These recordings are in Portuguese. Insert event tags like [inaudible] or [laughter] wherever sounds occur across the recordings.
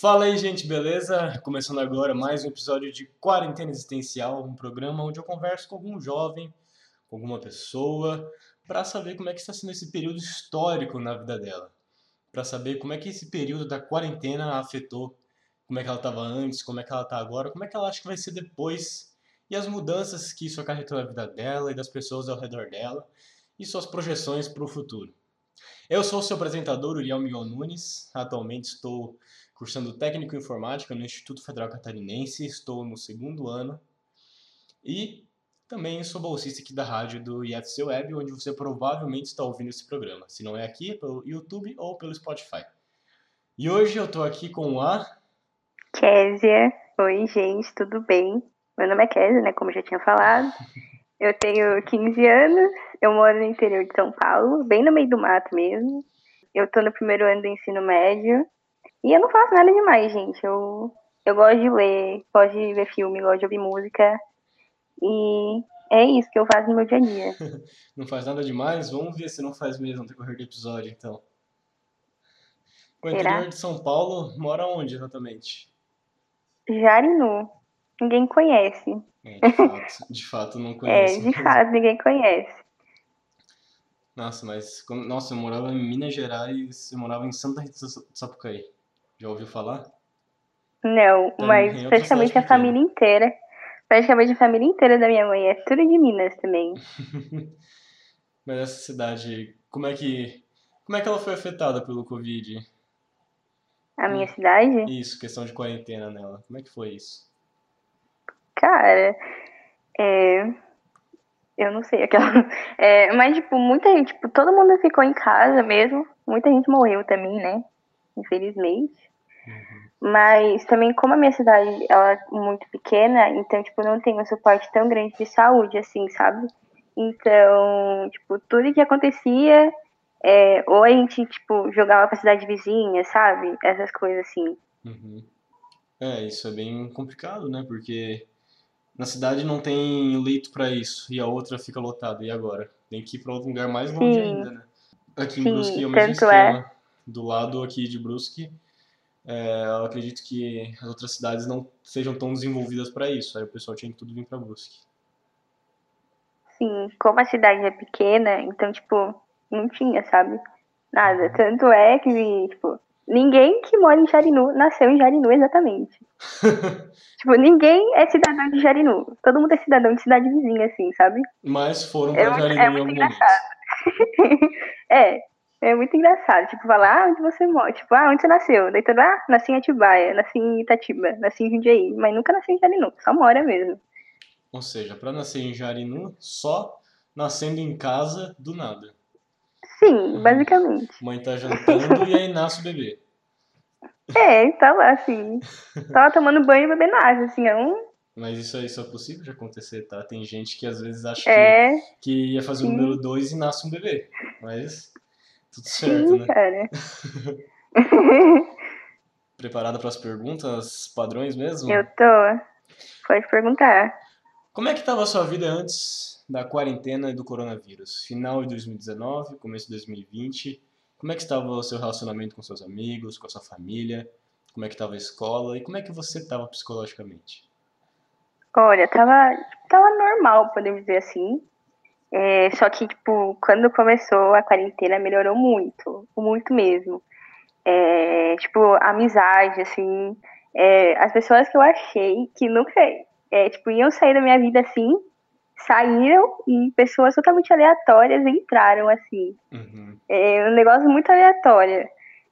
Fala aí, gente, beleza? Começando agora mais um episódio de Quarentena Existencial, um programa onde eu converso com algum jovem, com alguma pessoa, para saber como é que está sendo esse período histórico na vida dela. Para saber como é que esse período da quarentena afetou, como é que ela estava antes, como é que ela está agora, como é que ela acha que vai ser depois, e as mudanças que isso acarretou na vida dela e das pessoas ao redor dela, e suas projeções para o futuro. Eu sou o seu apresentador, Uriel Miguel Nunes. Atualmente estou cursando técnico em informática no Instituto Federal Catarinense, estou no segundo ano. E também sou bolsista aqui da rádio do IFC Web, onde você provavelmente está ouvindo esse programa. Se não é aqui, é pelo YouTube ou pelo Spotify. E hoje eu estou aqui com a. Késia. Oi, gente, tudo bem? Meu nome é Késia, né? Como já tinha falado. [laughs] Eu tenho 15 anos, eu moro no interior de São Paulo, bem no meio do mato mesmo. Eu tô no primeiro ano do ensino médio. E eu não faço nada demais, gente. Eu, eu gosto de ler, gosto de ver filme, gosto de ouvir música. E é isso que eu faço no meu dia a dia. [laughs] não faz nada demais? Vamos ver se não faz mesmo no decorrer do episódio, então. O Será? interior de São Paulo mora onde exatamente? Jarinu. Ninguém conhece. É, de [laughs] fato, de fato não É, conheço. de fato, ninguém conhece. Nossa, mas nossa, eu morava em Minas Gerais, eu morava em Santa Rita do Sapucaí. Já ouviu falar? Não, Também mas praticamente a família inteira. Praticamente a família inteira da minha mãe é tudo de Minas também. [laughs] Mas essa cidade, como é que como é que ela foi afetada pelo Covid? A minha cidade, Isso, questão de quarentena nela. Como é que foi isso? cara, é. Eu não sei aquela. [laughs] É, mas, tipo, muita gente, tipo, todo mundo ficou em casa mesmo. Muita gente morreu também, né? Infelizmente. Mas também, como a minha cidade ela é muito pequena, então, tipo, não tem um suporte tão grande de saúde, assim, sabe? Então, tipo, tudo que acontecia, é, ou a gente, tipo, jogava pra cidade vizinha, sabe? Essas coisas assim. Uhum. É, isso é bem complicado, né? Porque na cidade não tem leito pra isso e a outra fica lotada. E agora? Tem que ir pra outro lugar mais longe Sim. ainda, né? Aqui em Sim, Brusque é o mesmo tanto é. Do lado aqui de Brusque, é, eu acredito que as outras cidades não sejam tão desenvolvidas pra isso. Aí o pessoal tinha que tudo vir pra Brusque. Sim, como a cidade é pequena, então, tipo, não tinha, sabe? Nada. Uhum. Tanto é que, tipo, ninguém que mora em Jarinu nasceu em Jarinu exatamente. [laughs] Tipo, ninguém é cidadão de Jarinu. Todo mundo é cidadão de cidade vizinha, assim, sabe? Mas foram É pra muito- Jarinu é em algum momento. [laughs] É, é muito engraçado. Tipo, falar, ah, onde você mora? Tipo, ah, onde você nasceu? Daí todo, ah, nasci em Atibaia, nasci em Itatiba, nasci em Jundiaí. Mas nunca nasci em Jarinu, só mora mesmo. Ou seja, pra nascer em Jarinu, só nascendo em casa do nada. Sim, basicamente. Mãe tá jantando e aí nasce o bebê. [laughs] É, tá lá, assim. Tava tomando banho e bebendo água, assim, é um. Mas isso aí só é possível de acontecer, tá? Tem gente que às vezes acha que, É, que ia fazer o número 2 e nasce um bebê. Mas tudo sim, certo, né? cara. [laughs] Preparada para as perguntas padrões mesmo? Eu tô. Pode perguntar. Como é que estava a sua vida antes da quarentena e do coronavírus? Final de 2019, começo de 2020. Como é que estava o seu relacionamento com seus amigos, com a sua família? Como é que estava a escola? E como é que você estava psicologicamente? Olha, tava, tava normal, podemos dizer assim. É, só que, tipo, quando começou a quarentena, melhorou muito. Muito mesmo. É, tipo, a amizade, assim. é, as pessoas que eu achei que nunca, é, tipo, iam sair da minha vida assim, saíram e pessoas totalmente aleatórias entraram, assim. Uhum. É um negócio muito aleatório.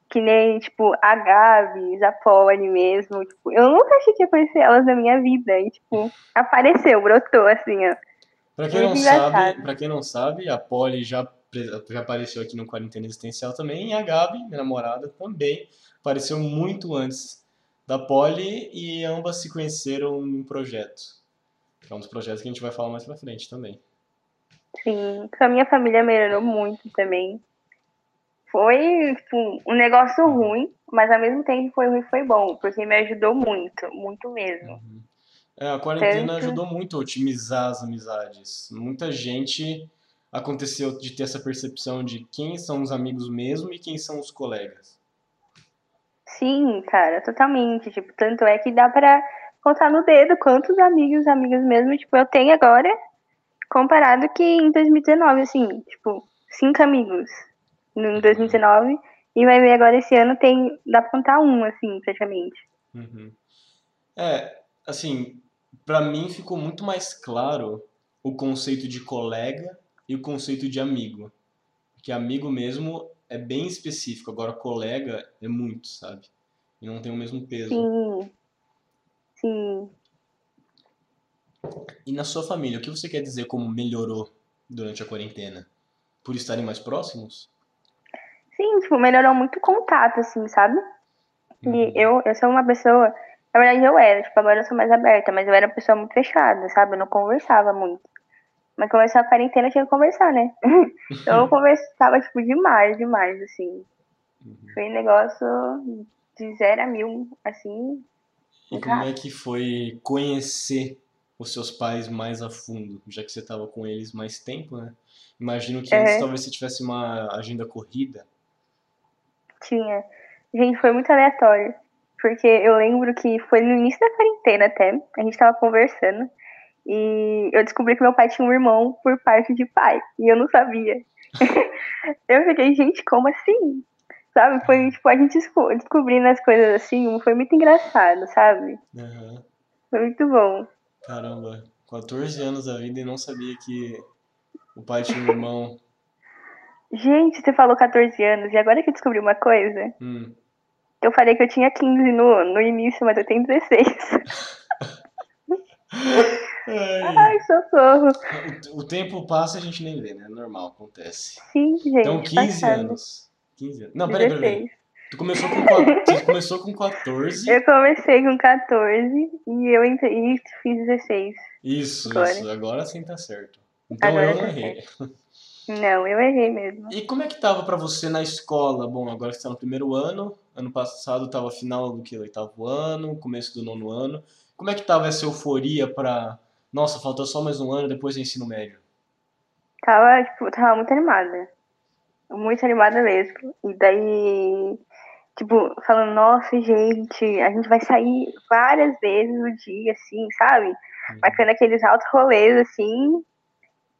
Que nem, tipo, a Gabi, a Poli mesmo. Tipo, eu nunca achei que ia conhecer elas na minha vida. E, tipo, apareceu, brotou, assim, ó. Pra quem não Muito sabe, para quem não sabe, a Polly já, já apareceu aqui no Quarentena Existencial também, e a Gabi, minha namorada, também apareceu muito antes da Polly e ambas se conheceram em um projeto. Que é um dos projetos que a gente vai falar mais pra frente também. Sim, com a minha família melhorou muito também. Foi, tipo, um negócio ruim, mas ao mesmo tempo foi ruim foi bom, porque me ajudou muito, muito mesmo. É, a quarentena Tanto- ajudou muito a otimizar as amizades. Muita gente aconteceu de ter essa percepção de quem são os amigos mesmo e quem são os colegas. Sim, cara, totalmente. Tipo, tanto é que dá pra contar no dedo quantos amigos, amigas mesmo, tipo, eu tenho agora, comparado que em 2019, assim, tipo, cinco amigos em 2019, e vai ver agora esse ano tem, dá pra contar um, assim, praticamente. Uhum. É, assim, pra mim ficou muito mais claro o conceito de colega e o conceito de amigo. Porque amigo mesmo é bem específico, agora colega é muito, sabe? E não tem o mesmo peso. Sim. Sim. E na sua família, o que você quer dizer como melhorou durante a quarentena? Por estarem mais próximos? Sim, tipo, melhorou muito o contato, assim, sabe? Uhum. E eu, eu sou uma pessoa. Na verdade, eu era, tipo, agora eu sou mais aberta, mas eu era uma pessoa muito fechada, sabe? Eu não conversava muito. Mas começou a quarentena, eu tinha que conversar, né? [laughs] então eu conversava, tipo, demais, demais, assim. Uhum. Foi um negócio de zero a mil, assim. E como é que foi conhecer os seus pais mais a fundo, já que você estava com eles mais tempo, né? Imagino que antes É. talvez você tivesse uma agenda corrida. Tinha. Gente, foi muito aleatório. Porque eu lembro que foi no início da quarentena até. A gente tava conversando. E eu descobri que meu pai tinha um irmão por parte de pai. E eu não sabia. [laughs] eu fiquei, gente, como assim? Sabe? Foi tipo, a gente desco- descobrindo as coisas assim. Foi muito engraçado, sabe? Aham. Foi muito bom. Caramba, 14 anos da vida e não sabia que o pai tinha um irmão. [laughs] Gente, você falou 14 anos. E agora que eu descobri uma coisa. Hum. Eu falei que eu tinha 15 no, no início, mas eu tenho 16. Ai, Ai, socorro. o, o tempo passa e a gente nem vê, né? Normal, acontece. Sim, gente. Então, 15 passado. anos. 15 anos. Não, peraí, peraí, peraí. 16. Tu começou com, tu começou com 14. Eu comecei com 14 e eu entrei e fiz 16. Isso, Agora. isso. Agora sim tá certo. Então Agora eu não tá errei. Não, eu errei mesmo. E como é que tava pra você na escola? Bom, agora que você tá no primeiro ano, ano passado tava final do que? Oitavo ano, começo do nono ano. Como é que tava essa euforia pra. Nossa, falta só mais um ano depois do ensino médio? Tava, tipo, tava muito animada. Muito animada mesmo. E daí, tipo, falando, nossa, gente, a gente vai sair várias vezes no dia, assim, sabe? Uhum. Marcando aqueles altos rolês, assim.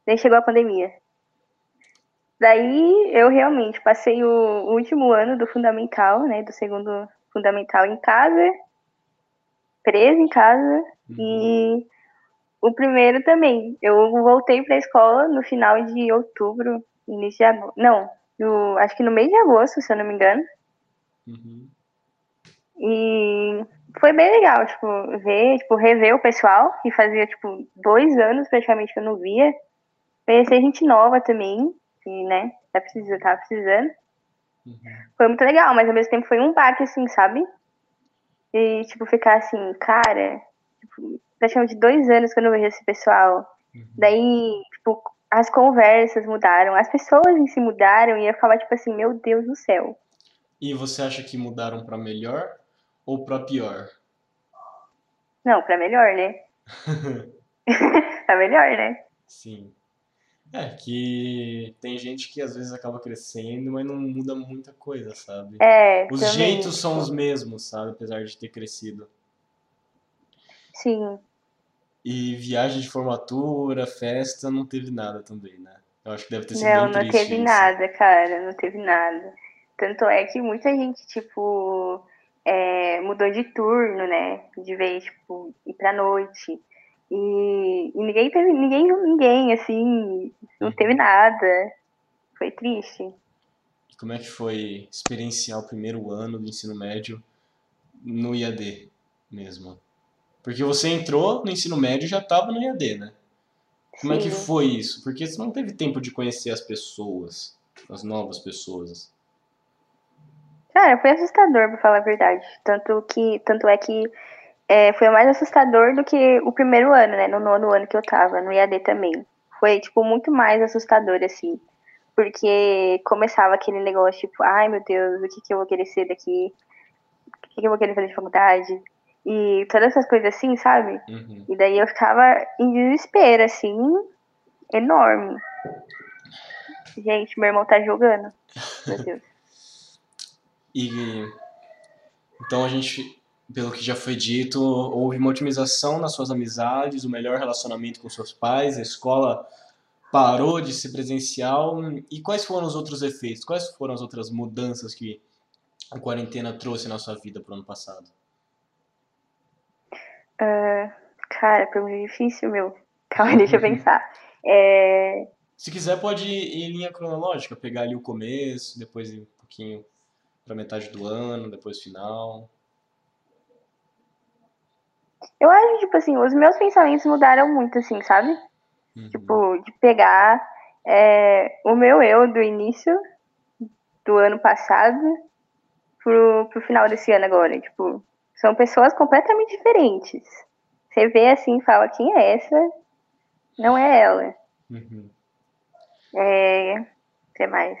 Daí chegou a pandemia. Daí eu realmente passei o último ano do fundamental, né? Do segundo fundamental em casa, presa em casa. Uhum. E o primeiro também. Eu voltei pra escola no final de outubro, início de agosto. Não, no, acho que no mês de agosto, se eu não me engano. Uhum. E foi bem legal, tipo, ver, tipo, rever o pessoal, que fazia, tipo, dois anos praticamente que eu não via. Conhecer gente nova também, que, né, tá precisando, tava precisando. Uhum. Foi muito legal, mas ao mesmo tempo foi um baque, assim, sabe? E, tipo, ficar assim, cara, tipo, praticamente dois anos que eu não vejo esse pessoal. Uhum. Daí, tipo, as conversas mudaram, as pessoas em si mudaram, e eu ficava, tipo assim, meu Deus do céu. E você acha que mudaram pra melhor ou pra pior? Não, pra melhor, né? [laughs] [laughs] pra melhor, né? Sim. É que tem gente que às vezes acaba crescendo, mas não muda muita coisa, sabe? É, Os também. jeitos são os mesmos, sabe? Apesar de ter crescido. Sim. E viagem de formatura, festa, não teve nada também, né? Eu acho que deve ter sido Não, não teve isso. nada, cara, não teve nada. Tanto é que muita gente, tipo, é, mudou de turno, né? De vez, tipo, ir pra noite. E, e ninguém teve, ninguém viu ninguém, assim, não teve Uhum. nada. Foi triste. Como é que foi experienciar o primeiro ano do ensino médio no IAD mesmo? Porque você entrou no ensino médio e já estava no IAD, né? Como é que Sim. foi isso? Porque você não teve tempo de conhecer as pessoas, as novas pessoas. Cara, foi assustador, pra falar a verdade. Tanto que, tanto é que é, foi mais assustador do que o primeiro ano, né? No nono ano que eu tava, no IAD também. Foi, tipo, muito mais assustador, assim. Porque começava aquele negócio, tipo, ai meu Deus, o que, que eu vou querer ser daqui? O que, que eu vou querer fazer de faculdade? E todas essas coisas assim, sabe? Uhum. E daí eu ficava em desespero, assim, enorme. Gente, meu irmão tá jogando. Meu Deus. [laughs] E Então a gente, pelo que já foi dito, houve uma otimização nas suas amizades, o melhor relacionamento com seus pais, a escola parou de ser presencial. E quais foram os outros efeitos? Quais foram as outras mudanças que a quarentena trouxe na sua vida pro ano passado? Uh, cara, pergunta difícil, meu. Calma, deixa eu pensar. [laughs] É... Se quiser, pode ir em linha cronológica, pegar ali o começo, depois ir um pouquinho para metade do ano, depois final. Eu acho, tipo assim, os meus pensamentos mudaram muito, assim, sabe? Uhum. Tipo, de pegar é, o meu eu do início do ano passado pro, pro final desse ano agora. Tipo, são pessoas completamente diferentes. Você vê assim e fala, quem é essa? Não é ela. Uhum. É. O que mais?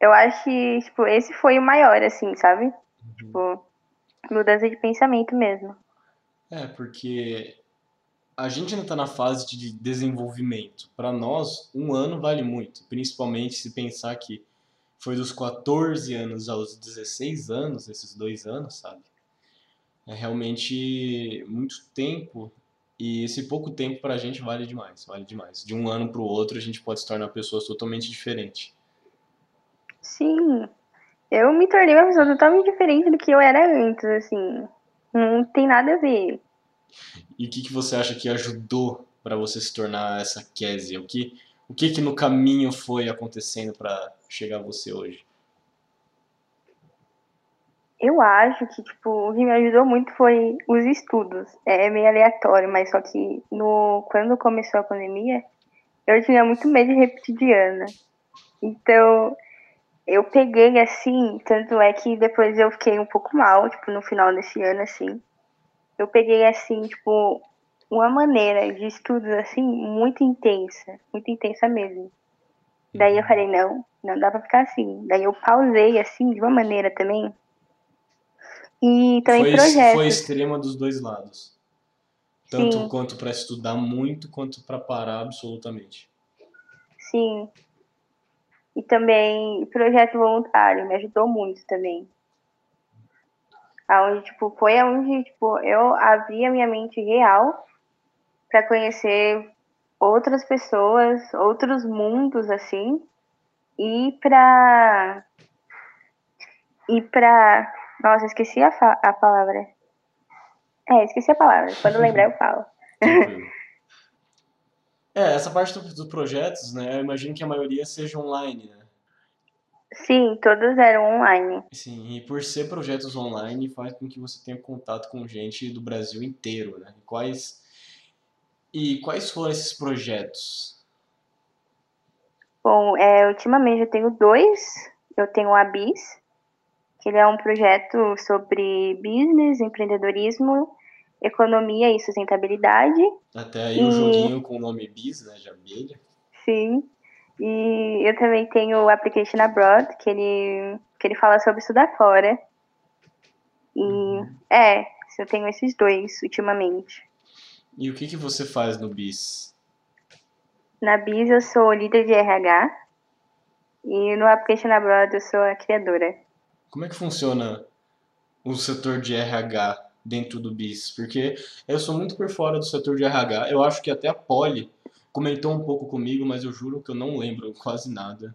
Eu acho que, tipo, esse foi o maior, assim, sabe? Uhum. Tipo, mudança de pensamento mesmo. É, porque a gente ainda está na fase de desenvolvimento. Para nós, um ano vale muito, principalmente se pensar que foi dos 14 anos aos 16 anos, esses dois anos, sabe? É realmente muito tempo e esse pouco tempo para a gente vale demais, vale demais. De um ano para o outro a gente pode se tornar pessoas totalmente diferentes. Sim, eu me tornei uma pessoa totalmente diferente do que eu era antes, assim. Não tem nada a ver. E o que, que você acha que ajudou para você se tornar essa Kézia? O que, o que que no caminho foi acontecendo para chegar a você hoje? Eu acho que, tipo, o que me ajudou muito foi os estudos. É meio aleatório, mas só que no, quando começou a pandemia, eu tinha muito medo de repetir de ano. Então, eu peguei assim, tanto é que depois eu fiquei um pouco mal, tipo, no final desse ano, assim eu peguei assim, tipo, uma maneira de estudos assim muito intensa, muito intensa mesmo. Daí eu uhum. falei, não, não dá pra ficar assim. Daí eu pausei assim de uma maneira também. E também foi, projetos. Foi extrema dos dois lados. Tanto Sim. quanto para estudar muito, quanto para parar absolutamente. Sim. E também projeto voluntário me ajudou muito também. Aonde, tipo, foi onde, tipo, eu abri a minha mente real para conhecer outras pessoas, outros mundos, assim, e pra... E pra... Nossa, esqueci a, a palavra. É, esqueci a palavra. Quando lembrar, eu falo. É, essa parte dos do projetos, né, eu imagino que a maioria seja online, né? Sim, todos eram online. Sim, e por ser projetos online faz com que você tenha contato com gente do Brasil inteiro, né? Quais e quais foram esses projetos? Bom, é, ultimamente eu tenho dois. Eu tenho o Abis, que ele é um projeto sobre business, empreendedorismo, economia e sustentabilidade. Até aí e... um joguinho com o nome Bis, né, de abelha. Sim. E eu também tenho o Application Abroad, que ele, que ele fala sobre estudar fora. E uhum. é, eu tenho esses dois ultimamente. E o que, que você faz no BIS? Na BIS eu sou líder de RH e no Application Abroad eu sou a criadora. Como é que funciona o setor de RH dentro do BIS? Porque eu sou muito por fora do setor de RH. Eu acho que até a Poli comentou um pouco comigo, mas eu juro que eu não lembro [laughs] quase nada.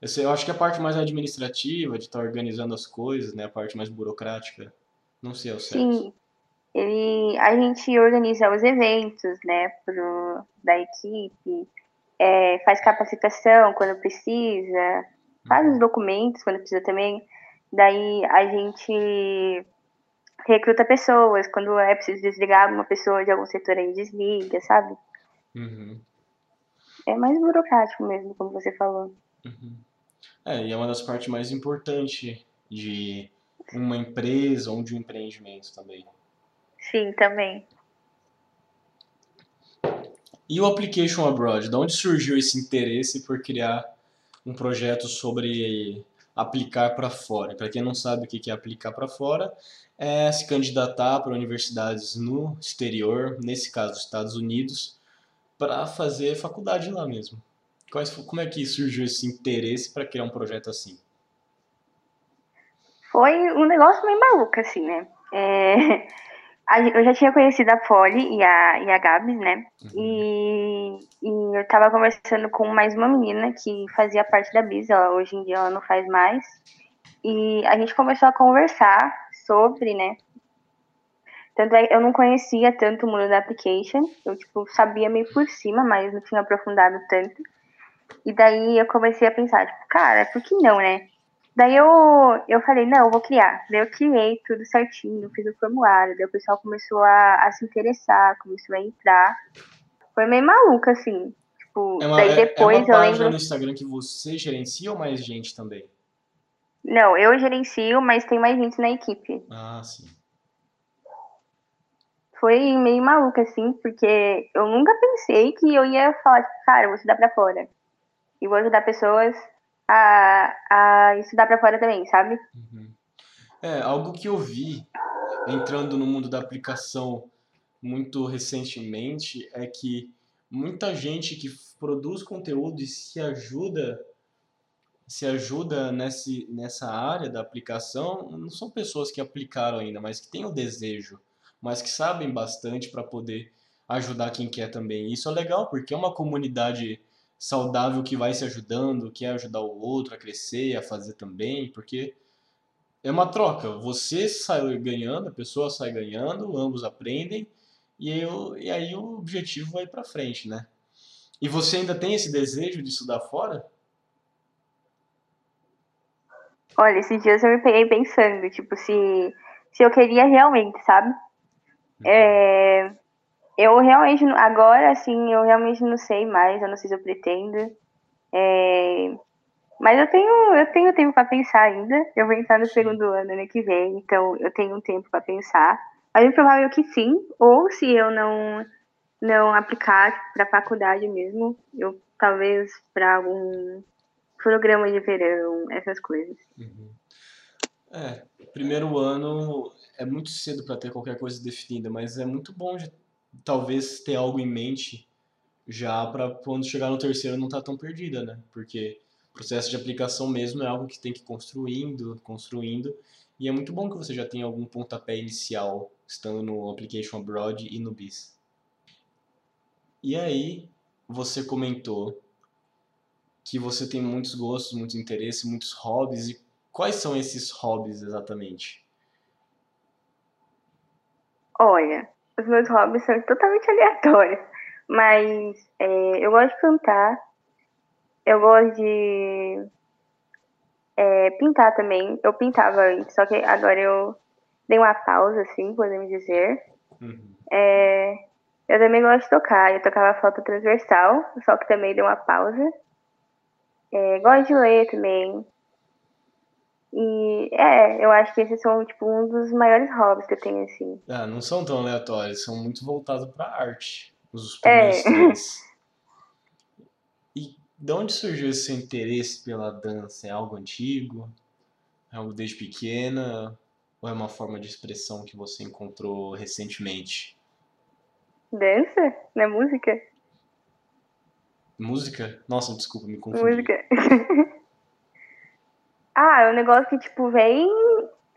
Eu, sei, eu acho que a parte mais administrativa, de estar tá organizando as coisas, né, a parte mais burocrática, não sei ao certo. Sim, ele, a gente organiza os eventos, né, pro, da equipe, é, faz capacitação quando precisa, faz os uhum. documentos quando precisa também. Daí a gente recruta pessoas, quando é preciso desligar uma pessoa de algum setor, a gente desliga, sabe? Uhum é mais burocrático mesmo, como você falou. Uhum. É, e é uma das partes mais importantes de uma empresa ou de um empreendimento também. Sim, também. E o Application Abroad? De onde surgiu esse interesse por criar um projeto sobre aplicar para fora? Para quem não sabe o que é aplicar para fora, é se candidatar para universidades no exterior, nesse caso, Estados Unidos, para fazer faculdade lá mesmo. Quais, como é que surgiu esse interesse para criar um projeto assim? Foi um negócio meio maluco, assim, né? É, eu já tinha conhecido a Polly e a, e a Gabs, né? Uhum. E, e eu tava conversando com mais uma menina que fazia parte da Bis, ela, hoje em dia ela não faz mais. E a gente começou a conversar sobre, né? Tanto é eu não conhecia tanto o mundo da application, eu tipo, sabia meio por cima, mas não tinha aprofundado tanto. E daí eu comecei a pensar, tipo, cara, por que não, né? Daí eu, eu falei, não, eu vou criar. Daí eu criei tudo certinho, fiz o formulário, daí o pessoal começou a, a se interessar, começou a entrar. Foi meio maluco, assim. Tipo, é uma, daí depois é uma página eu lembro. no Instagram que você gerencia ou mais gente também? Não, eu gerencio, mas tem mais gente na equipe. Ah, sim. Foi meio maluco, assim, porque eu nunca pensei que eu ia falar, tipo, cara, eu vou estudar pra fora. E vou ajudar pessoas a, a estudar para fora também, sabe? Uhum. É, algo que eu vi entrando no mundo da aplicação muito recentemente é que muita gente que produz conteúdo e se ajuda se ajuda nesse, nessa área da aplicação não são pessoas que aplicaram ainda, mas que têm o desejo, mas que sabem bastante para poder ajudar quem quer também. Isso é legal porque é uma comunidade saudável que vai se ajudando, que é ajudar o outro a crescer, a fazer também, porque é uma troca. Você sai ganhando, a pessoa sai ganhando, ambos aprendem e, eu, e aí o objetivo vai para frente, né? E você ainda tem esse desejo de estudar fora? Olha, esses dias eu me peguei pensando, tipo, se, se eu queria realmente, sabe? Uhum. É, eu realmente, agora, assim, eu realmente não sei mais, eu não sei se eu pretendo. É... Mas eu tenho, eu tenho tempo para pensar ainda. Eu vou entrar no segundo ano ano que vem, então eu tenho um tempo para pensar. Mas é provável que sim, ou se eu não não aplicar para faculdade mesmo, eu talvez para algum programa de verão, essas coisas. Uhum. É, primeiro ano é muito cedo para ter qualquer coisa definida, mas é muito bom de talvez ter algo em mente já para quando chegar no terceiro não estar tá tão perdida, né? Porque o processo de aplicação mesmo é algo que tem que ir construindo, construindo, e é muito bom que você já tenha algum pontapé inicial estando no Application Abroad e no BIS. E aí, você comentou que você tem muitos gostos, muitos interesses, muitos hobbies, e quais são esses hobbies exatamente? Olha, os meus hobbies são totalmente aleatórios. Mas é, eu gosto de cantar. Eu gosto de é, pintar também. Eu pintava antes, só que agora eu dei uma pausa, assim, podemos dizer. Uhum. É, eu também gosto de tocar. Eu tocava flauta transversal, só que também dei uma pausa. É, gosto de ler também. E é, eu acho que esses são tipo um dos maiores hobbies que eu tenho assim. Ah, não são tão aleatórios, são muito voltados para arte. Os primeiros é. [laughs] três. E de onde surgiu esse interesse pela dança? É algo antigo? É algo desde pequena? Ou é uma forma de expressão que você encontrou recentemente? Dança? Não é música? Música? Nossa, desculpa, me confundi. Música. [laughs] Ah, é um negócio que, tipo, vem.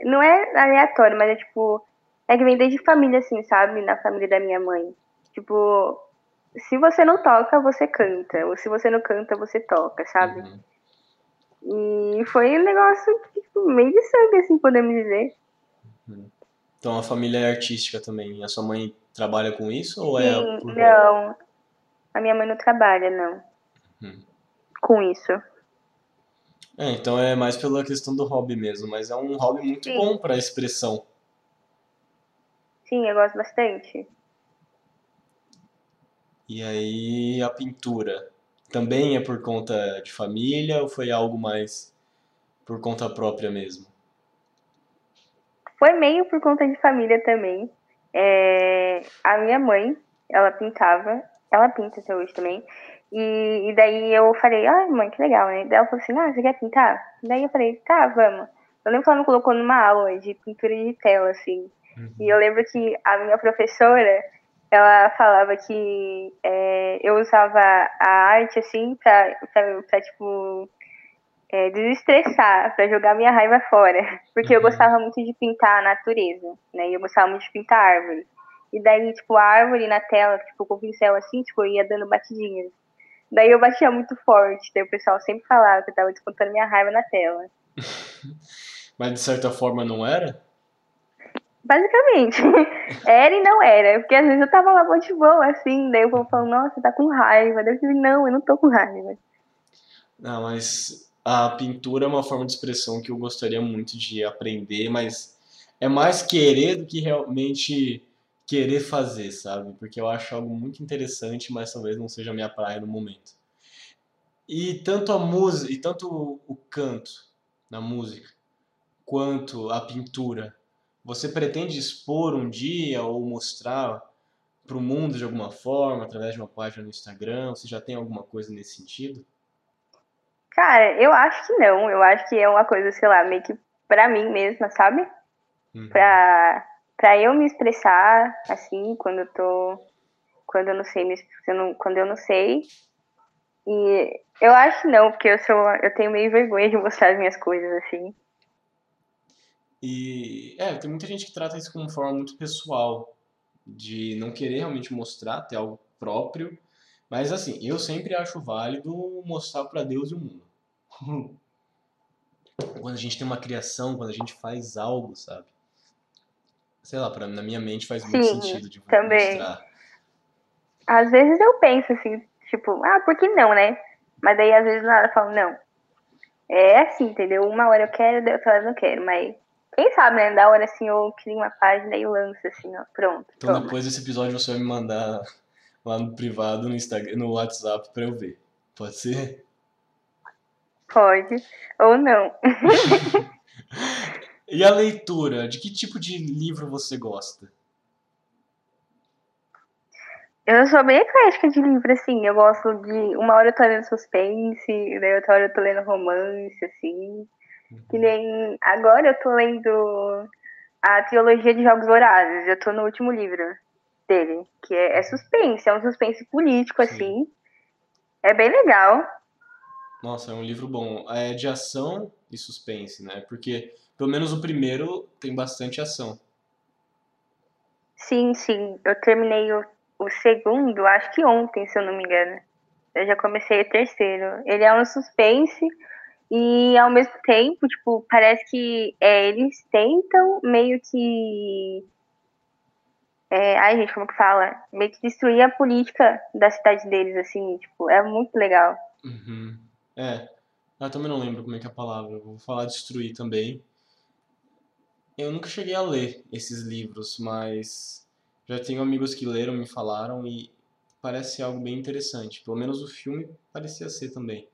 Não é aleatório, mas é tipo. É que vem desde família, assim, sabe? Na família da minha mãe. Tipo, se você não toca, você canta. Ou se você não canta, você toca, sabe? Uhum. E foi um negócio, tipo, meio de sangue, assim, podemos dizer. Uhum. Então a família é artística também. A sua mãe trabalha com isso ou é Sim, é por... Não. A minha mãe não trabalha, não. Uhum. Com isso. É, então é mais pela questão do hobby mesmo, mas é um hobby muito Sim. bom para expressão. Sim, eu gosto bastante. E aí a pintura também é por conta de família ou foi algo mais por conta própria mesmo? Foi meio por conta de família também. É, a minha mãe, ela pintava, ela pinta até hoje também. E, e daí eu falei, ai mãe, que legal, né? Daí ela falou assim, ah, você quer pintar? Daí eu falei, tá, vamos. Eu lembro que ela me colocou numa aula de pintura de tela, assim. Uhum. E eu lembro que a minha professora, ela falava que é, eu usava a arte, assim, pra, pra, pra, tipo, é, desestressar, para jogar minha raiva fora. Porque eu uhum. gostava muito de pintar a natureza, né? E eu gostava muito de pintar árvores. E daí, tipo, a árvore na tela, tipo, com o pincel assim, tipo, eu ia dando batidinhas. Daí eu batia muito forte, daí o pessoal sempre falava que eu tava descontando minha raiva na tela. [laughs] Mas de certa forma não era? Basicamente. [laughs] era e não era. Porque às vezes eu tava lá muito boa, assim, daí o povo falando, nossa, tá com raiva. Daí eu falei, não, eu não tô com raiva. Não, mas a pintura é uma forma de expressão que eu gostaria muito de aprender, mas é mais querer do que realmente querer fazer, sabe? Porque eu acho algo muito interessante, mas talvez não seja a minha praia no momento. E tanto a música, e tanto o canto na música, quanto a pintura, você pretende expor um dia ou mostrar para o mundo de alguma forma, através de uma página no Instagram? Você já tem alguma coisa nesse sentido? Cara, eu acho que não. Eu acho que é uma coisa, sei lá, meio que pra mim mesma, sabe? Uhum. Pra para eu me expressar assim quando eu tô quando eu não sei me quando eu não sei. E eu acho não porque eu sou eu tenho meio vergonha de mostrar as minhas coisas assim. E é tem muita gente que trata isso como forma muito pessoal de não querer realmente mostrar ter algo próprio. Mas assim eu sempre acho válido mostrar para Deus e o mundo. [laughs] Quando a gente tem uma criação quando a gente faz algo sabe sei lá, pra, na minha mente faz muito Sim, sentido de também. mostrar. Às vezes eu penso assim, tipo, ah, por que não, né? Mas daí às vezes nada eu falo, não. É assim, entendeu? Uma hora eu quero, outra hora eu não quero, mas quem sabe, né? Da hora assim eu crio uma página e lanço assim, ó, pronto. Então toma. depois desse episódio você vai me mandar lá no privado, no Instagram, no WhatsApp pra eu ver. Pode ser? Pode. Ou não. [laughs] E a leitura? De que tipo de livro você gosta? Eu sou bem eclética de livro, assim. Eu gosto de. Uma hora eu tô lendo suspense, daí outra hora eu tô lendo romance, assim. Uhum. Que nem. Agora eu tô lendo a trilogia de Jogos Vorazes. Eu tô no último livro dele, que é, é suspense, é um suspense político, Sim. assim. É bem legal. Nossa, é um livro bom. É de ação e suspense, né? Porque pelo menos o primeiro tem bastante ação. Sim, sim. Eu terminei o, o segundo, acho que ontem, se eu não me engano. Eu já comecei o terceiro. Ele é um suspense e ao mesmo tempo, tipo, parece que é, eles tentam meio que. É, ai, gente, como que fala? Meio que destruir a política da cidade deles, assim, tipo, é muito legal. Uhum. É. Eu também não lembro como é que é a palavra. Eu vou falar destruir também. Eu nunca cheguei a ler esses livros, mas já tenho amigos que leram, me falaram e parece algo bem interessante. Pelo menos o filme parecia ser também.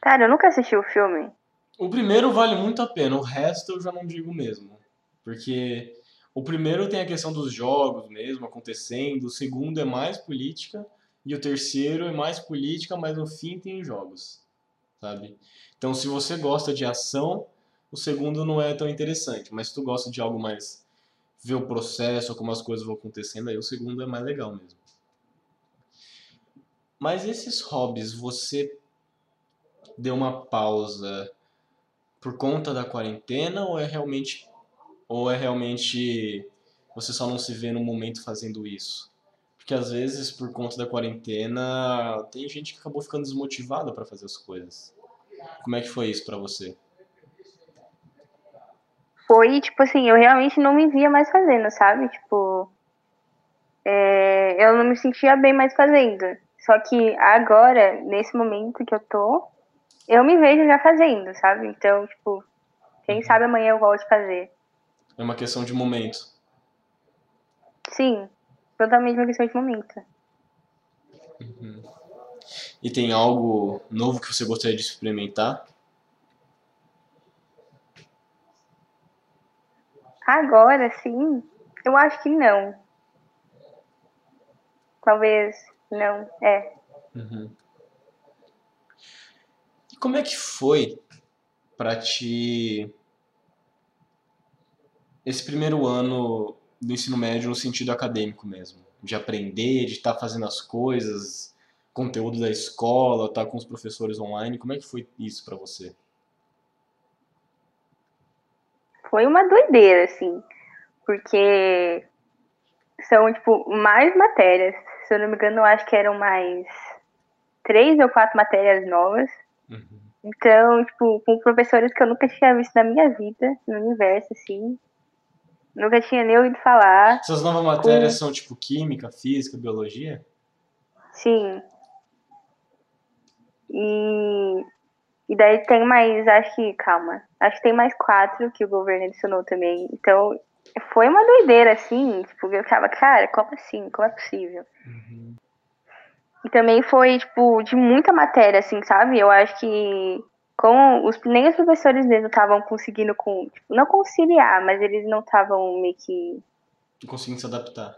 Cara, eu nunca assisti o filme. O primeiro vale muito a pena, o resto eu já não digo mesmo. Porque o primeiro tem a questão dos jogos mesmo acontecendo, o segundo é mais política e o terceiro é mais política, mas no fim tem jogos, sabe? Então se você gosta de ação, o segundo não é tão interessante. Mas se tu gosta de algo mais ver o processo, como as coisas vão acontecendo, aí o segundo é mais legal mesmo. Mas esses hobbies, você deu uma pausa por conta da quarentena ou é realmente ou é realmente você só não se vê no momento fazendo isso? Porque às vezes por conta da quarentena tem gente que acabou ficando desmotivada para fazer as coisas. Como é que foi isso para você? Foi, tipo assim, eu realmente não me via mais fazendo, sabe? Tipo, é, eu não me sentia bem mais fazendo. Só que agora, nesse momento que eu tô, eu me vejo já fazendo, sabe? Então, tipo, quem sabe amanhã eu volto a fazer. É uma questão de momento. Sim, totalmente uma questão de momento. Uhum. E tem algo novo que você gostaria de experimentar? Agora, sim, eu acho que não. Talvez não, é. Uhum. E como é que foi para ti esse primeiro ano do ensino médio no sentido acadêmico mesmo? De aprender, de estar tá fazendo as coisas, conteúdo da escola, tá com os professores online. Como é que foi isso para você? Foi uma doideira, assim, porque são, tipo, mais matérias. Se eu não me engano, eu acho que eram mais três ou quatro matérias novas. Uhum. Então, tipo, com professores que eu nunca tinha visto na minha vida, no universo, assim. Nunca tinha nem ouvido falar. Essas novas matérias com... são, tipo, química, física, biologia? Sim. E, e daí tem mais, acho que, calma, acho que tem mais quatro que o governo adicionou também. Então, foi uma doideira, assim, tipo, eu ficava, cara, como assim? Como é possível? Uhum. E também foi, tipo, de muita matéria, assim, sabe? Eu acho que com os, nem os professores mesmo estavam conseguindo, com, tipo, não conciliar, mas eles não estavam meio que... Não conseguindo se adaptar.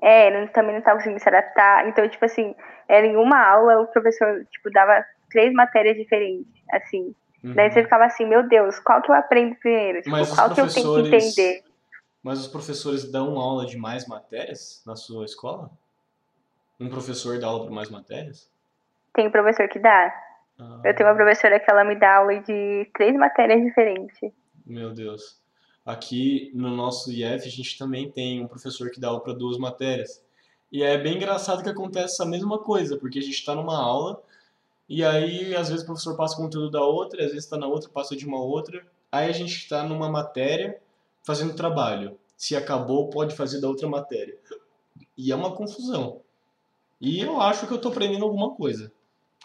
É, eles também não estavam conseguindo se adaptar. Então, tipo assim, era em uma aula, o professor, tipo, dava três matérias diferentes, assim. Uhum. Daí você ficava assim, meu Deus, qual que eu aprendo primeiro? Tipo, qual que eu tenho que entender? Mas os professores dão aula de mais matérias na sua escola? Um professor dá aula para mais matérias? Tem professor que dá. Ah. Eu tenho uma professora que ela me dá aula de três matérias diferentes. Meu Deus. Aqui no nosso IF a gente também tem um professor que dá aula para duas matérias. E é bem engraçado que acontece essa mesma coisa, porque a gente está numa aula e aí às vezes o professor passa conteúdo da outra, às vezes está na outra, passa de uma outra. Aí a gente está numa matéria fazendo trabalho. Se acabou, pode fazer da outra matéria. E é uma confusão. E eu acho que eu estou aprendendo alguma coisa.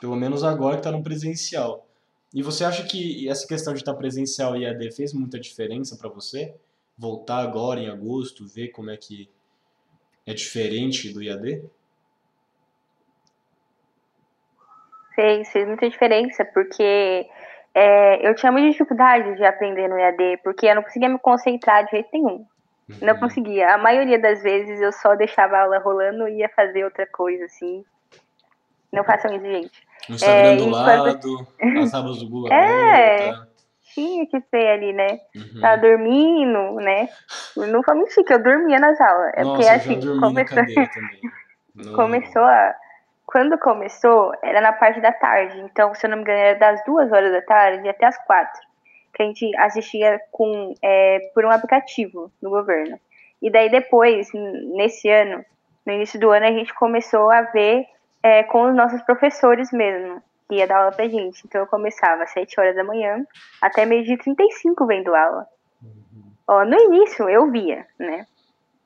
Pelo menos agora que está no presencial. E você acha que essa questão de estar tá presencial e AD fez muita diferença para você? Voltar agora em agosto, ver como é que é diferente do IAD? Fez, fez muita diferença, porque é, eu tinha muita dificuldade de aprender no EAD, porque eu não conseguia me concentrar de jeito nenhum. Uhum. Não conseguia. A maioria das vezes eu só deixava a aula rolando e ia fazer outra coisa, assim. Não façam isso, gente. No Instagram é, do lado, as abas do Google [laughs] É, aberta. tinha que ser ali, né? Uhum. Tava dormindo, né? Não foi mentir que eu dormia nas aulas. É Nossa, porque assim, começou... [laughs] começou a quando começou, era na parte da tarde. Então, se eu não me engano, era das duas horas da tarde até as quatro. Que a gente assistia com, é, por um aplicativo do governo. E daí depois, nesse ano, no início do ano, a gente começou a ver é, com os nossos professores mesmo, que ia dar aula pra gente. Então eu começava às 7 horas da manhã até meio-dia e 35 vendo aula. Uhum. Ó, no início eu via, né?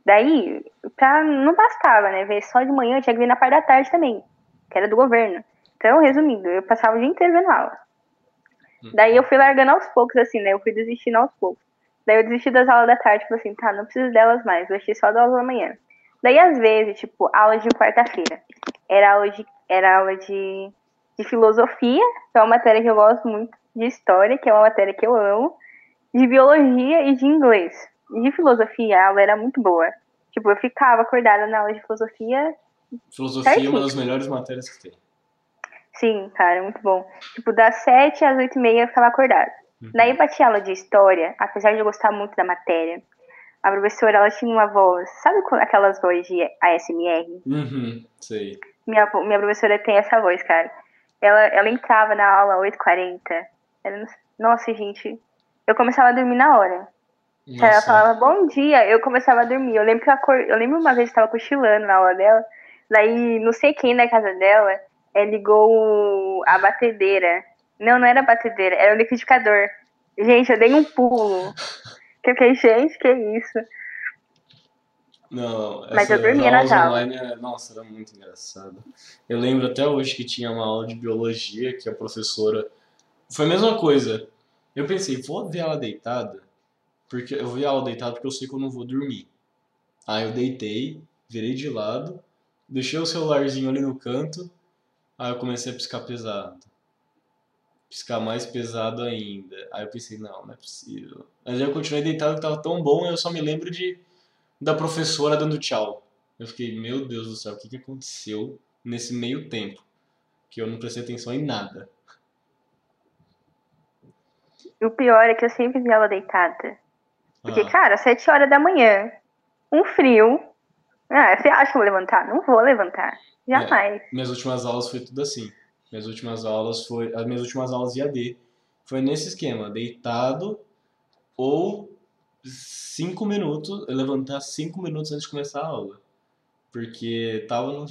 Daí, pra, não bastava, né? Ver só de manhã, tinha que ver na parte da tarde também que era do governo. Então, resumindo, eu passava o dia inteiro vendo aula. Hum. Daí eu fui largando aos poucos, assim, né? Eu fui desistindo aos poucos. Daí eu desisti das aulas da tarde, tipo assim, tá, não preciso delas mais, vou assistir só das aulas da manhã. Daí, às vezes, tipo, aula de quarta-feira. Era aula de, era aula de, de filosofia, que é uma matéria que eu gosto muito, de história, que é uma matéria que eu amo, de biologia e de inglês. E de filosofia, a aula era muito boa. Tipo, eu ficava acordada na aula de filosofia Filosofia é uma das melhores matérias que tem. Sim, cara, muito bom. Tipo, das 7 às 8 e meia eu ficava acordada. Uhum. Daí eu bati aula de história, apesar de eu gostar muito da matéria. A professora, ela tinha uma voz, sabe aquelas vozes de ASMR? Uhum, sei. Minha, minha professora tem essa voz, cara. Ela, ela entrava na aula 8h40. Ela, nossa, gente, eu começava a dormir na hora. Nossa. Ela falava bom dia, eu começava a dormir. Eu lembro que eu, eu lembro uma vez que eu tava cochilando na aula dela. Daí, não sei quem na casa dela é, ligou a batedeira. Não, não era batedeira, era o liquidificador. Gente, eu dei um pulo. Que eu fiquei, gente, que isso? Não, Mas eu dormia na sala. Online, era, nossa, era muito engraçado. Eu lembro até hoje que tinha uma aula de biologia que a professora. Foi a mesma coisa. Eu pensei, vou ver ela deitada, porque eu vi ela deitada porque eu sei que eu não vou dormir. Aí eu deitei, virei de lado, Deixei o celularzinho ali no canto, aí eu comecei a piscar pesado. Piscar mais pesado ainda. Aí eu pensei, não, não é possível. Mas aí eu continuei deitado que tava tão bom, eu só me lembro de da professora dando tchau. Eu fiquei, meu Deus do céu, o que, que aconteceu nesse meio tempo? Que eu não prestei atenção em nada. O pior é que eu sempre vi ela deitada. Porque, ah. cara, sete horas da manhã, um frio, Ah, você acha que eu vou levantar? Não vou levantar. Jamais. É, minhas últimas aulas foi tudo assim. Minhas últimas aulas foi. As minhas últimas aulas de AD foi nesse esquema, deitado ou cinco minutos, levantar cinco minutos antes de começar a aula. Porque tava,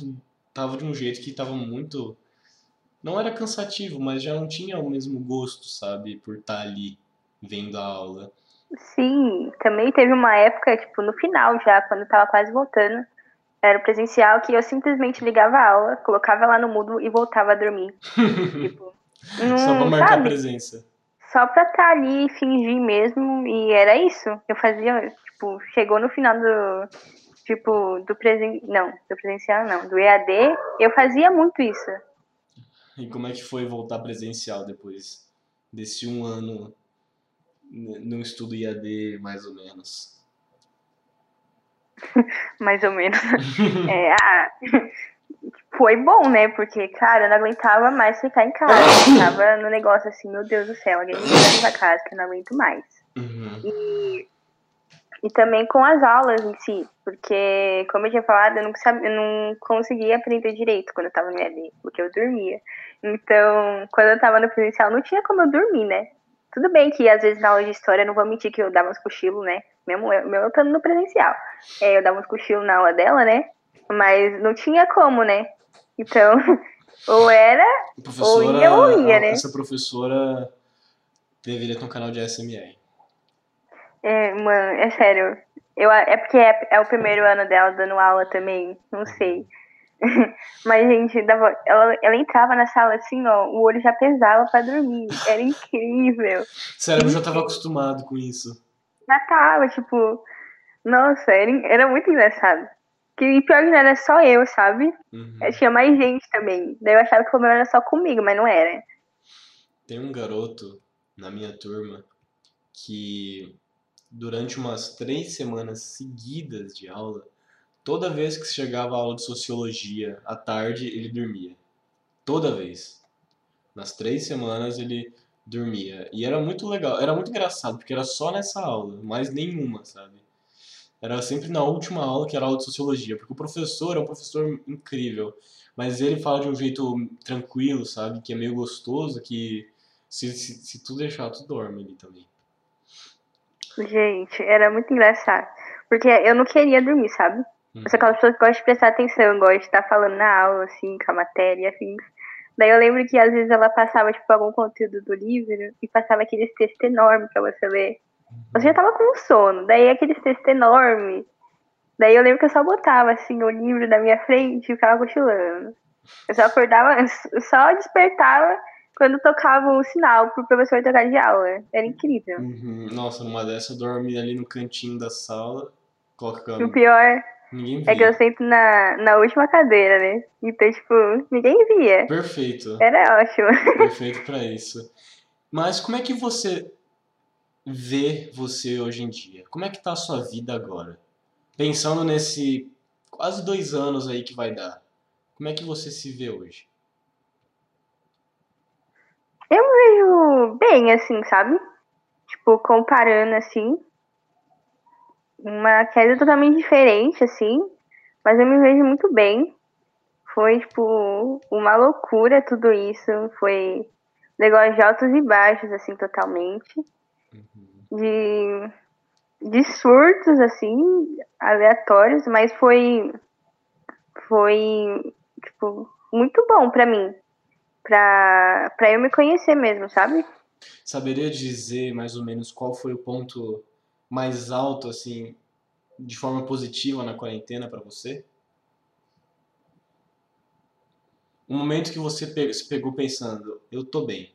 tava de um jeito que tava muito. Não era cansativo, mas já não tinha o mesmo gosto, sabe? Por estar ali vendo a aula. Sim, também teve uma época, tipo, no final já, quando eu tava quase voltando, era o presencial, que eu simplesmente ligava a aula, colocava lá no mudo e voltava a dormir. [laughs] tipo, Só pra marcar sabe? presença. Só pra estar tá ali e fingir mesmo, e era isso. Eu fazia, tipo, chegou no final do, tipo, do presen... não, do presencial não, do EAD, eu fazia muito isso. E como é que foi voltar presencial depois desse um ano no estudo IAD, mais ou menos? [laughs] mais ou menos. é, ah, foi bom, né? Porque, cara, eu não aguentava mais ficar em casa. Eu tava no negócio assim, meu Deus do céu, alguém me leva pra casa que eu não aguento mais. Uhum. E, e também com as aulas em si, porque, como eu tinha falado, eu não, sabia, eu não conseguia aprender direito quando eu tava no EAD, porque eu dormia. Então, quando eu tava no presencial, não tinha como eu dormir, né? Tudo bem que às vezes na aula de história, não vou mentir que eu dava uns cochilos, né? Mesmo eu, mesmo eu estando no presencial. É, eu dava uns cochilos na aula dela, né? Mas não tinha como, né? Então, [laughs] ou era, ou ia ou ia, né? Essa professora deveria ter um canal de SMR. É, mano, é sério. Eu, é porque é, é o primeiro ano dela dando aula também, não sei. [laughs] Mas, gente, dava, ela, ela entrava na sala assim, ó, o olho já pesava pra dormir. Era incrível. Sério, eu já tava acostumado com isso. Já tava, tipo, nossa, era, era muito engraçado. Que pior que não era só eu, sabe? Uhum. Tinha mais gente também. Daí eu achava que o problema era só comigo, mas não era. Tem um garoto na minha turma que durante umas três semanas seguidas de aula Toda vez que chegava a aula de sociologia à tarde, ele dormia. Toda vez. Nas três semanas ele dormia. E era muito legal, era muito engraçado, porque era só nessa aula, mais nenhuma, sabe? Era sempre na última aula, que era aula de sociologia, porque o professor é um professor incrível, mas ele fala de um jeito tranquilo, sabe? Que é meio gostoso, que se, se, se tu deixar, tu dorme ali também. Gente, era muito engraçado. Porque eu não queria dormir, sabe? Uhum. Eu sou aquela pessoa que gosta de prestar atenção, gosta de estar falando na aula, assim, com a matéria, assim. Daí eu lembro que às vezes ela passava, tipo, algum conteúdo do livro e passava aqueles textos enormes pra você ler. Você já tava com sono, daí aqueles textos enormes. Daí eu lembro que eu só botava, assim, o livro na minha frente e ficava cochilando. Eu só acordava, [laughs] só despertava quando tocava o sinal pro professor tocar de aula. Era incrível. Uhum. Nossa, numa dessa eu dormi ali no cantinho da sala, coloca O pior Ninguém via. É que eu sento na, na última cadeira, né? Então, tipo, ninguém via. Perfeito. Era ótimo. [laughs] Perfeito para isso. Mas como é que você vê você hoje em dia? Como é que tá a sua vida agora? Pensando nesse quase dois anos aí que vai dar. Como é que você se vê hoje? Eu vejo bem, assim, sabe? Tipo, comparando assim, uma queda totalmente diferente, assim, mas eu me vejo muito bem. Foi, tipo, uma loucura tudo isso. Foi negócio de altos e baixos, assim, totalmente. Uhum. De, de surtos, assim, aleatórios, mas foi, foi, tipo, muito bom pra mim. Pra, pra eu me conhecer mesmo, sabe? Saberia dizer mais ou menos qual foi o ponto mais alto, assim, de forma positiva na quarentena para você? Um momento que você se pegou pensando, eu tô bem.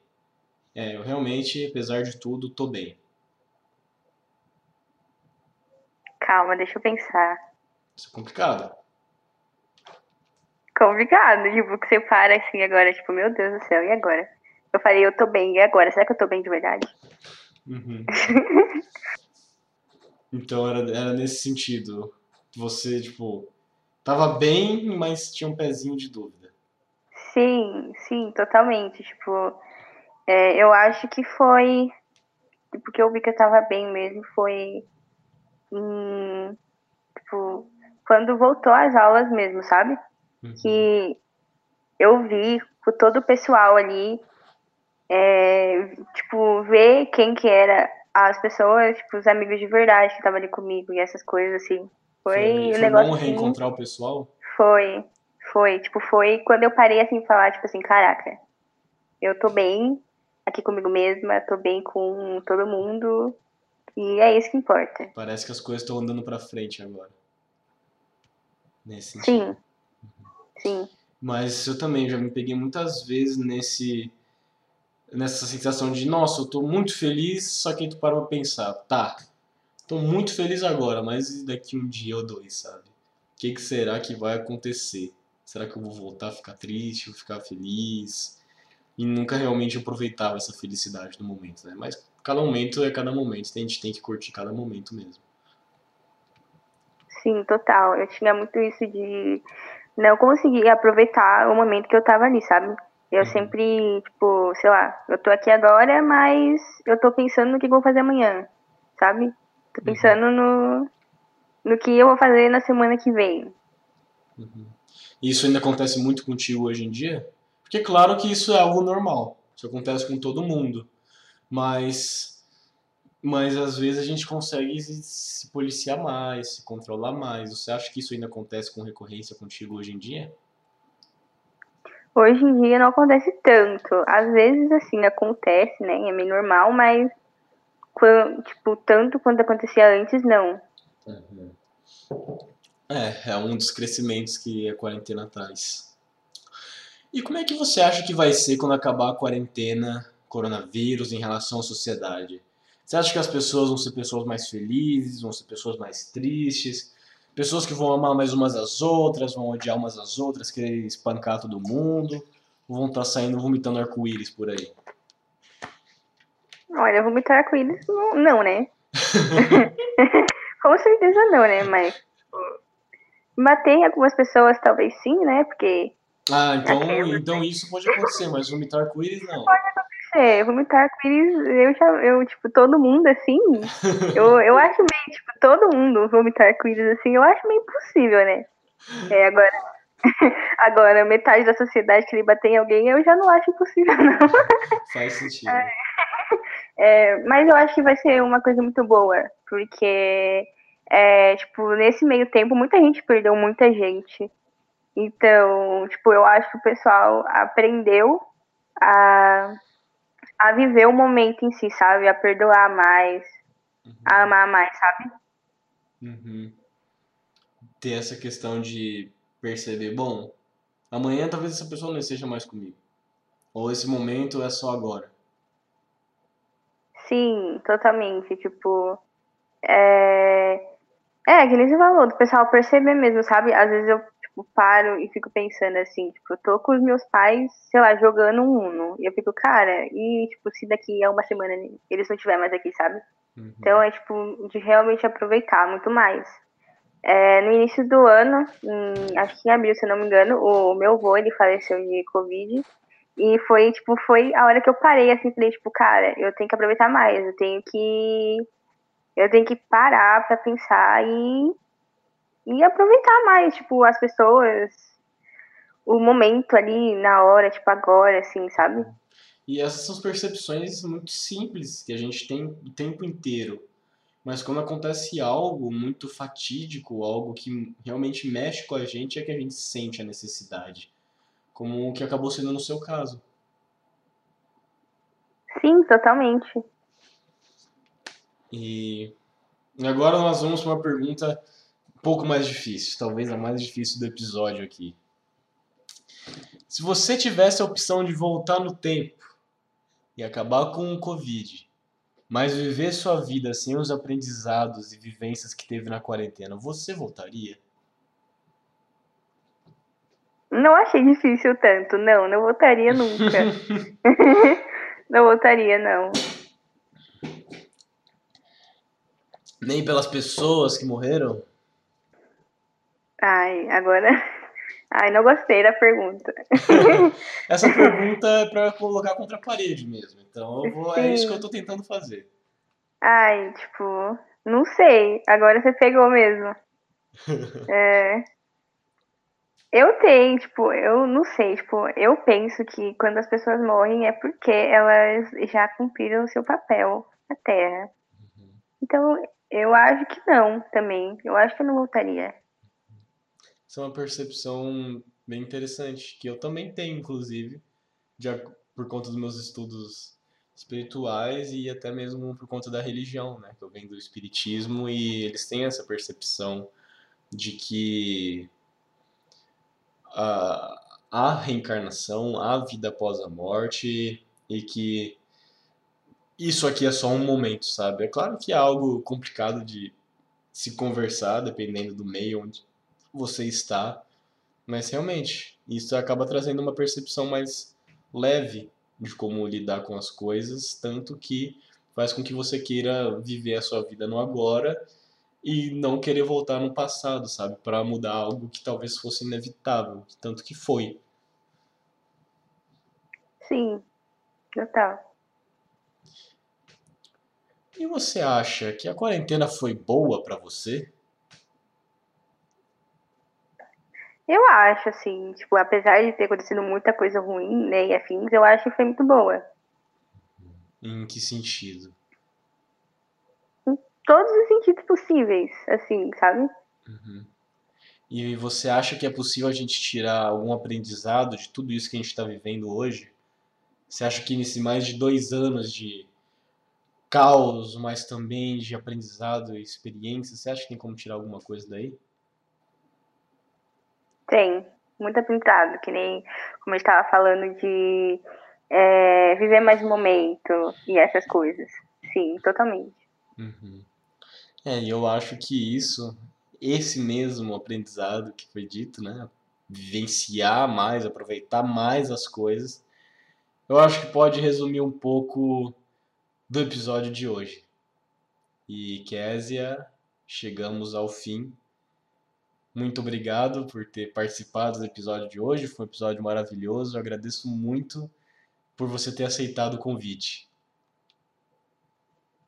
É, eu realmente, apesar de tudo, tô bem. Calma, deixa eu pensar. Isso é complicado. Complicado, tipo, que você para assim agora, tipo, meu Deus do céu, e agora? Eu falei, eu tô bem, e agora? Será que eu tô bem de verdade? Uhum. [laughs] Então era, era nesse sentido. Você, tipo, tava bem, mas tinha um pezinho de dúvida. Sim, sim, totalmente. Tipo, é, eu acho que foi. Porque eu vi que eu tava bem mesmo, foi. Em, tipo, quando voltou às aulas mesmo, sabe? Uhum. Que eu vi todo o pessoal ali, é, tipo, ver quem que era as pessoas, tipo, os amigos de verdade que estavam ali comigo e essas coisas, assim. Foi, foi, um negócio. Bom reencontrar assim, o pessoal? Foi, foi. Tipo, foi quando eu parei assim falar, tipo assim, caraca, eu tô bem aqui comigo mesma, tô bem com todo mundo. E é isso que importa. Parece que as coisas estão andando pra frente agora. Nesse sentido. Sim. Sim. Mas eu também já me peguei muitas vezes nesse nessa sensação de, nossa, eu tô muito feliz, só que aí tu para pra pensar, tá, tô muito feliz agora, mas daqui um dia ou dois, sabe? O que, que será que vai acontecer? Será que eu vou voltar a ficar triste, vou ficar feliz? E nunca realmente aproveitava essa felicidade no momento, né? Mas cada momento é cada momento, a gente tem que curtir cada momento mesmo. Sim, total. Eu tinha muito isso de não conseguir aproveitar o momento que eu tava ali, sabe? Eu uhum. sempre, tipo, sei lá, eu tô aqui agora, mas eu tô pensando no que vou fazer amanhã, sabe? Tô uhum. pensando no, no que eu vou fazer na semana que vem. Uhum. Isso ainda acontece muito contigo hoje em dia? Porque claro que isso é algo normal, isso acontece com todo mundo, mas mas às vezes a gente consegue se policiar mais, se controlar mais. Você acha que isso ainda acontece com recorrência contigo hoje em dia? Hoje em dia não acontece tanto. Às vezes, assim, acontece, né? É meio normal, mas, tipo, tanto quanto acontecia antes, não. Uhum. É, é um dos crescimentos que a quarentena traz. E como é que você acha que vai ser quando acabar a quarentena, coronavírus, em relação à sociedade? Você acha que as pessoas vão ser pessoas mais felizes, vão ser pessoas mais tristes? Pessoas que vão amar mais umas às outras, vão odiar umas às outras, querer espancar todo mundo, vão estar tá saindo vomitando arco-íris por aí? Olha, vomitar arco-íris não, não, né? [laughs] Com certeza não, né? Mas bater em algumas pessoas talvez sim, né? Porque. Ah, então, então isso pode acontecer, mas vomitar arco-íris não. Pode acontecer. Vomitar arco-íris, eu já, eu, tipo, todo mundo assim. [laughs] eu, eu acho meio, tipo, todo mundo vomitar arco-íris assim, eu acho meio impossível, né? É, agora. [laughs] Agora, metade da sociedade que ele bater em alguém, eu já não acho impossível, não. [laughs] Faz sentido. É, é, mas eu acho que vai ser uma coisa muito boa, porque, é, tipo, nesse meio tempo, muita gente perdeu muita gente. Então, tipo, eu acho que o pessoal aprendeu a a viver o momento em si, sabe? A perdoar mais, uhum. a amar mais, sabe? Uhum. Ter essa questão de perceber, bom, amanhã talvez essa pessoa não esteja mais comigo. Ou esse momento é só agora. Sim, totalmente. Tipo, é. É, que nem você falou, do pessoal perceber mesmo, sabe? Às vezes eu tipo, paro e fico pensando assim, tipo, eu tô com os meus pais, sei lá, jogando um Uno. E eu fico, cara, e tipo, se daqui a uma semana eles não estiver mais aqui, sabe? Uhum. Então é tipo, de realmente aproveitar muito mais. É, no início do ano, em, acho que em abril, se não me engano, o meu avô, ele faleceu de Covid. E foi, tipo, foi a hora que eu parei, assim, falei, tipo, cara, eu tenho que aproveitar mais, eu tenho que. Eu tenho que parar pra pensar e e aproveitar mais, tipo, as pessoas, o momento ali, na hora, tipo, agora, assim, sabe? E essas são percepções muito simples que a gente tem o tempo inteiro. Mas quando acontece algo muito fatídico, algo que realmente mexe com a gente, é que a gente sente a necessidade. Como o que acabou sendo no seu caso. Sim, totalmente. E agora nós vamos para uma pergunta pouco mais difícil, talvez a mais difícil do episódio aqui. Se você tivesse a opção de voltar no tempo e acabar com o Covid, mas viver sua vida sem os aprendizados e vivências que teve na quarentena, você voltaria? Não achei difícil tanto, não, não voltaria nunca. [laughs] não voltaria, não. Nem pelas pessoas que morreram? Ai, agora. [laughs] Ai, não gostei da pergunta. [laughs] Essa pergunta é para colocar contra a parede mesmo. Então vou, é isso que eu tô tentando fazer. Ai, tipo, não sei. Agora você pegou mesmo. [laughs] É, eu tenho, tipo, eu não sei, tipo, eu penso que quando as pessoas morrem é porque elas já cumpriram o seu papel na Terra. Então, eu acho que não também. Eu acho que eu não voltaria. Isso é uma percepção bem interessante, que eu também tenho, inclusive, de, por conta dos meus estudos espirituais e até mesmo por conta da religião, né? Que eu venho do espiritismo e eles têm essa percepção de que a, há reencarnação, há vida após a morte e que isso aqui é só um momento, sabe? É claro que é algo complicado de se conversar, dependendo do meio onde você está, mas realmente isso acaba trazendo uma percepção mais leve de como lidar com as coisas, tanto que faz com que você queira viver a sua vida no agora e não querer voltar no passado, sabe? Para mudar algo que talvez fosse inevitável, tanto que foi. Sim, total. E você acha que a quarentena foi boa para você? Eu acho, assim, tipo, apesar de ter acontecido muita coisa ruim, né, e afins, eu acho que foi muito boa. Em que sentido? Em todos os sentidos possíveis, assim, sabe? Uhum. E você acha que é possível a gente tirar algum aprendizado de tudo isso que a gente está vivendo hoje? Você acha que nesse mais de dois anos de caos, mas também de aprendizado e experiência, você acha que tem como tirar alguma coisa daí? Tem, muito aprendizado, que nem como eu estava falando de é, viver mais o momento e essas coisas. Sim, totalmente. Uhum. É, e eu acho que isso, esse mesmo aprendizado que foi dito, né? Vivenciar mais, aproveitar mais as coisas, eu acho que pode resumir um pouco do episódio de hoje. E Késia, chegamos ao fim. Muito obrigado por ter participado do episódio de hoje. Foi um episódio maravilhoso. Eu agradeço muito por você ter aceitado o convite.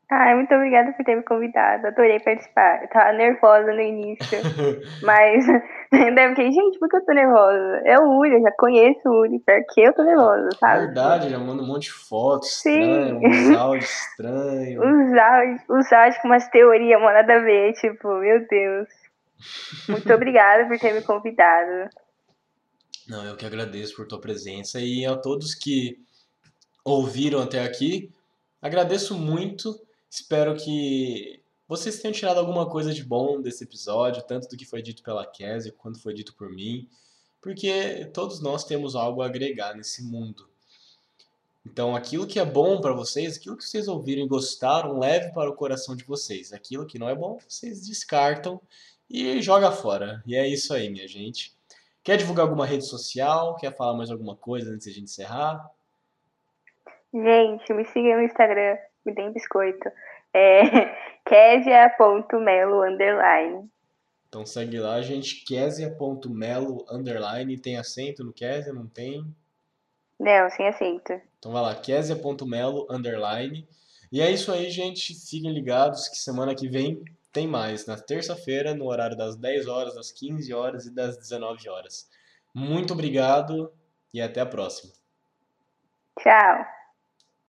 Ai, muito obrigada por ter me convidado. Adorei participar. Eu tava nervosa no início, [laughs] mas [laughs] deve que, gente, por que eu tô nervosa? É o Uri, eu já conheço o Uri, por que eu tô nervosa, sabe? Verdade, já manda um monte de fotos Sim. estranhas, uns áudios estranhos. [laughs] Os áudios, os áudios com umas teorias, mano, nada a ver, tipo, meu Deus. Muito obrigada por ter me convidado. Não, eu que agradeço por tua presença e a todos que ouviram até aqui, agradeço muito. Espero que vocês tenham tirado alguma coisa de bom desse episódio, tanto do que foi dito pela Kézia quanto foi dito por mim, porque todos nós temos algo a agregar nesse mundo. Então, aquilo que é bom para vocês, aquilo que vocês ouviram e gostaram, leve para o coração de vocês. Aquilo que não é bom, vocês descartam e joga fora. E é isso aí, minha gente. Quer divulgar alguma rede social? Quer falar mais alguma coisa antes de a gente encerrar? Gente, me siga no Instagram, me deem biscoito. É [laughs] Késia.melo underline. Então segue lá, gente. Késia.melo underline. Tem acento no Késia? Não tem? Não, sem acento. Então vai lá, Késia.melo underline. E é isso aí, gente. Fiquem ligados que semana que vem tem mais. Na terça-feira, no horário das 10 horas, das 15 horas e das 19 horas. Muito obrigado e até a próxima. Tchau.